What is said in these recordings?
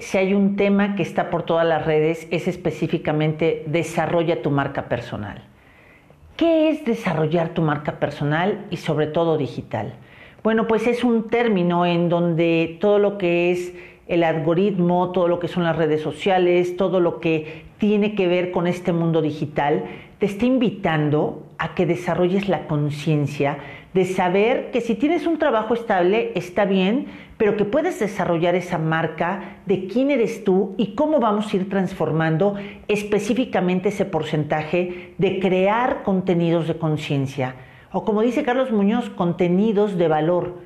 si hay un tema que está por todas las redes, es específicamente desarrolla tu marca personal. ¿Qué es desarrollar tu marca personal y sobre todo digital? Bueno, pues es un término en donde todo lo que es el algoritmo, todo lo que son las redes sociales, todo lo que tiene que ver con este mundo digital, te está invitando a que desarrolles la conciencia de saber que si tienes un trabajo estable está bien, pero que puedes desarrollar esa marca de quién eres tú y cómo vamos a ir transformando específicamente ese porcentaje de crear contenidos de conciencia. O como dice Carlos Muñoz, contenidos de valor.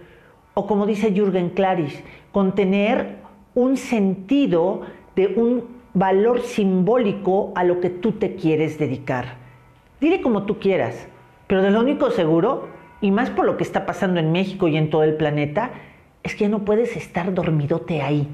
O como dice Jürgen Klaris, contener un sentido de un valor simbólico a lo que tú te quieres dedicar. Dile como tú quieras, pero de lo único seguro, y más por lo que está pasando en México y en todo el planeta, es que ya no puedes estar dormidote ahí,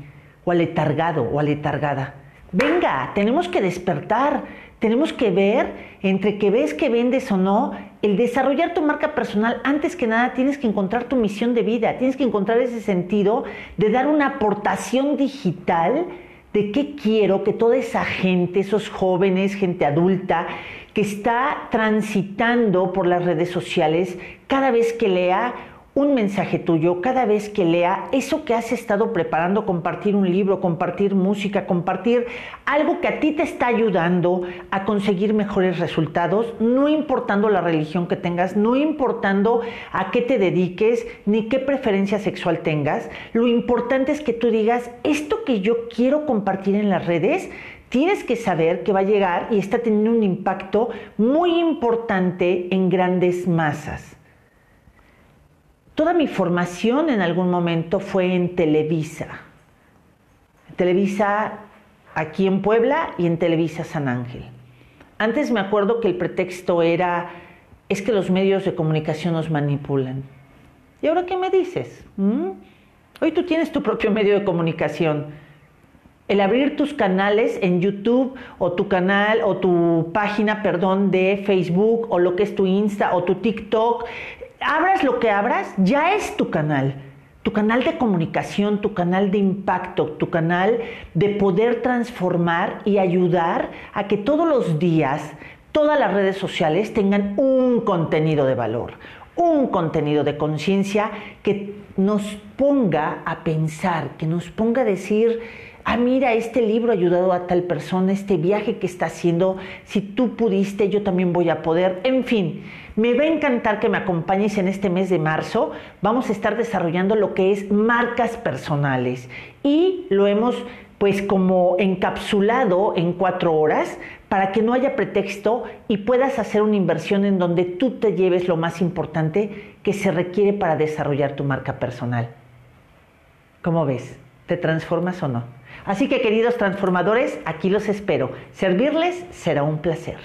o aletargado o aletargada. Venga, tenemos que despertar, tenemos que ver entre que ves que vendes o no, el desarrollar tu marca personal, antes que nada tienes que encontrar tu misión de vida, tienes que encontrar ese sentido de dar una aportación digital de qué quiero que toda esa gente, esos jóvenes, gente adulta, que está transitando por las redes sociales, cada vez que lea un mensaje tuyo cada vez que lea eso que has estado preparando, compartir un libro, compartir música, compartir algo que a ti te está ayudando a conseguir mejores resultados, no importando la religión que tengas, no importando a qué te dediques ni qué preferencia sexual tengas. Lo importante es que tú digas, esto que yo quiero compartir en las redes, tienes que saber que va a llegar y está teniendo un impacto muy importante en grandes masas. Toda mi formación en algún momento fue en Televisa. Televisa aquí en Puebla y en Televisa San Ángel. Antes me acuerdo que el pretexto era, es que los medios de comunicación nos manipulan. ¿Y ahora qué me dices? ¿Mm? Hoy tú tienes tu propio medio de comunicación. El abrir tus canales en YouTube o tu canal o tu página, perdón, de Facebook o lo que es tu Insta o tu TikTok, abras lo que abras, ya es tu canal. Tu canal de comunicación, tu canal de impacto, tu canal de poder transformar y ayudar a que todos los días todas las redes sociales tengan un contenido de valor, un contenido de conciencia que nos ponga a pensar, que nos ponga a decir, ah, mira, este libro ha ayudado a tal persona, este viaje que está haciendo, si tú pudiste, yo también voy a poder, en fin me va a encantar que me acompañes en este mes de marzo. Vamos a estar desarrollando lo que es marcas personales y lo hemos pues como encapsulado en cuatro horas para que no haya pretexto y puedas hacer una inversión en donde tú te lleves lo más importante que se requiere para desarrollar tu marca personal. ¿Cómo ves? ¿Te transformas o no? Así que queridos transformadores, aquí los espero. Servirles será un placer.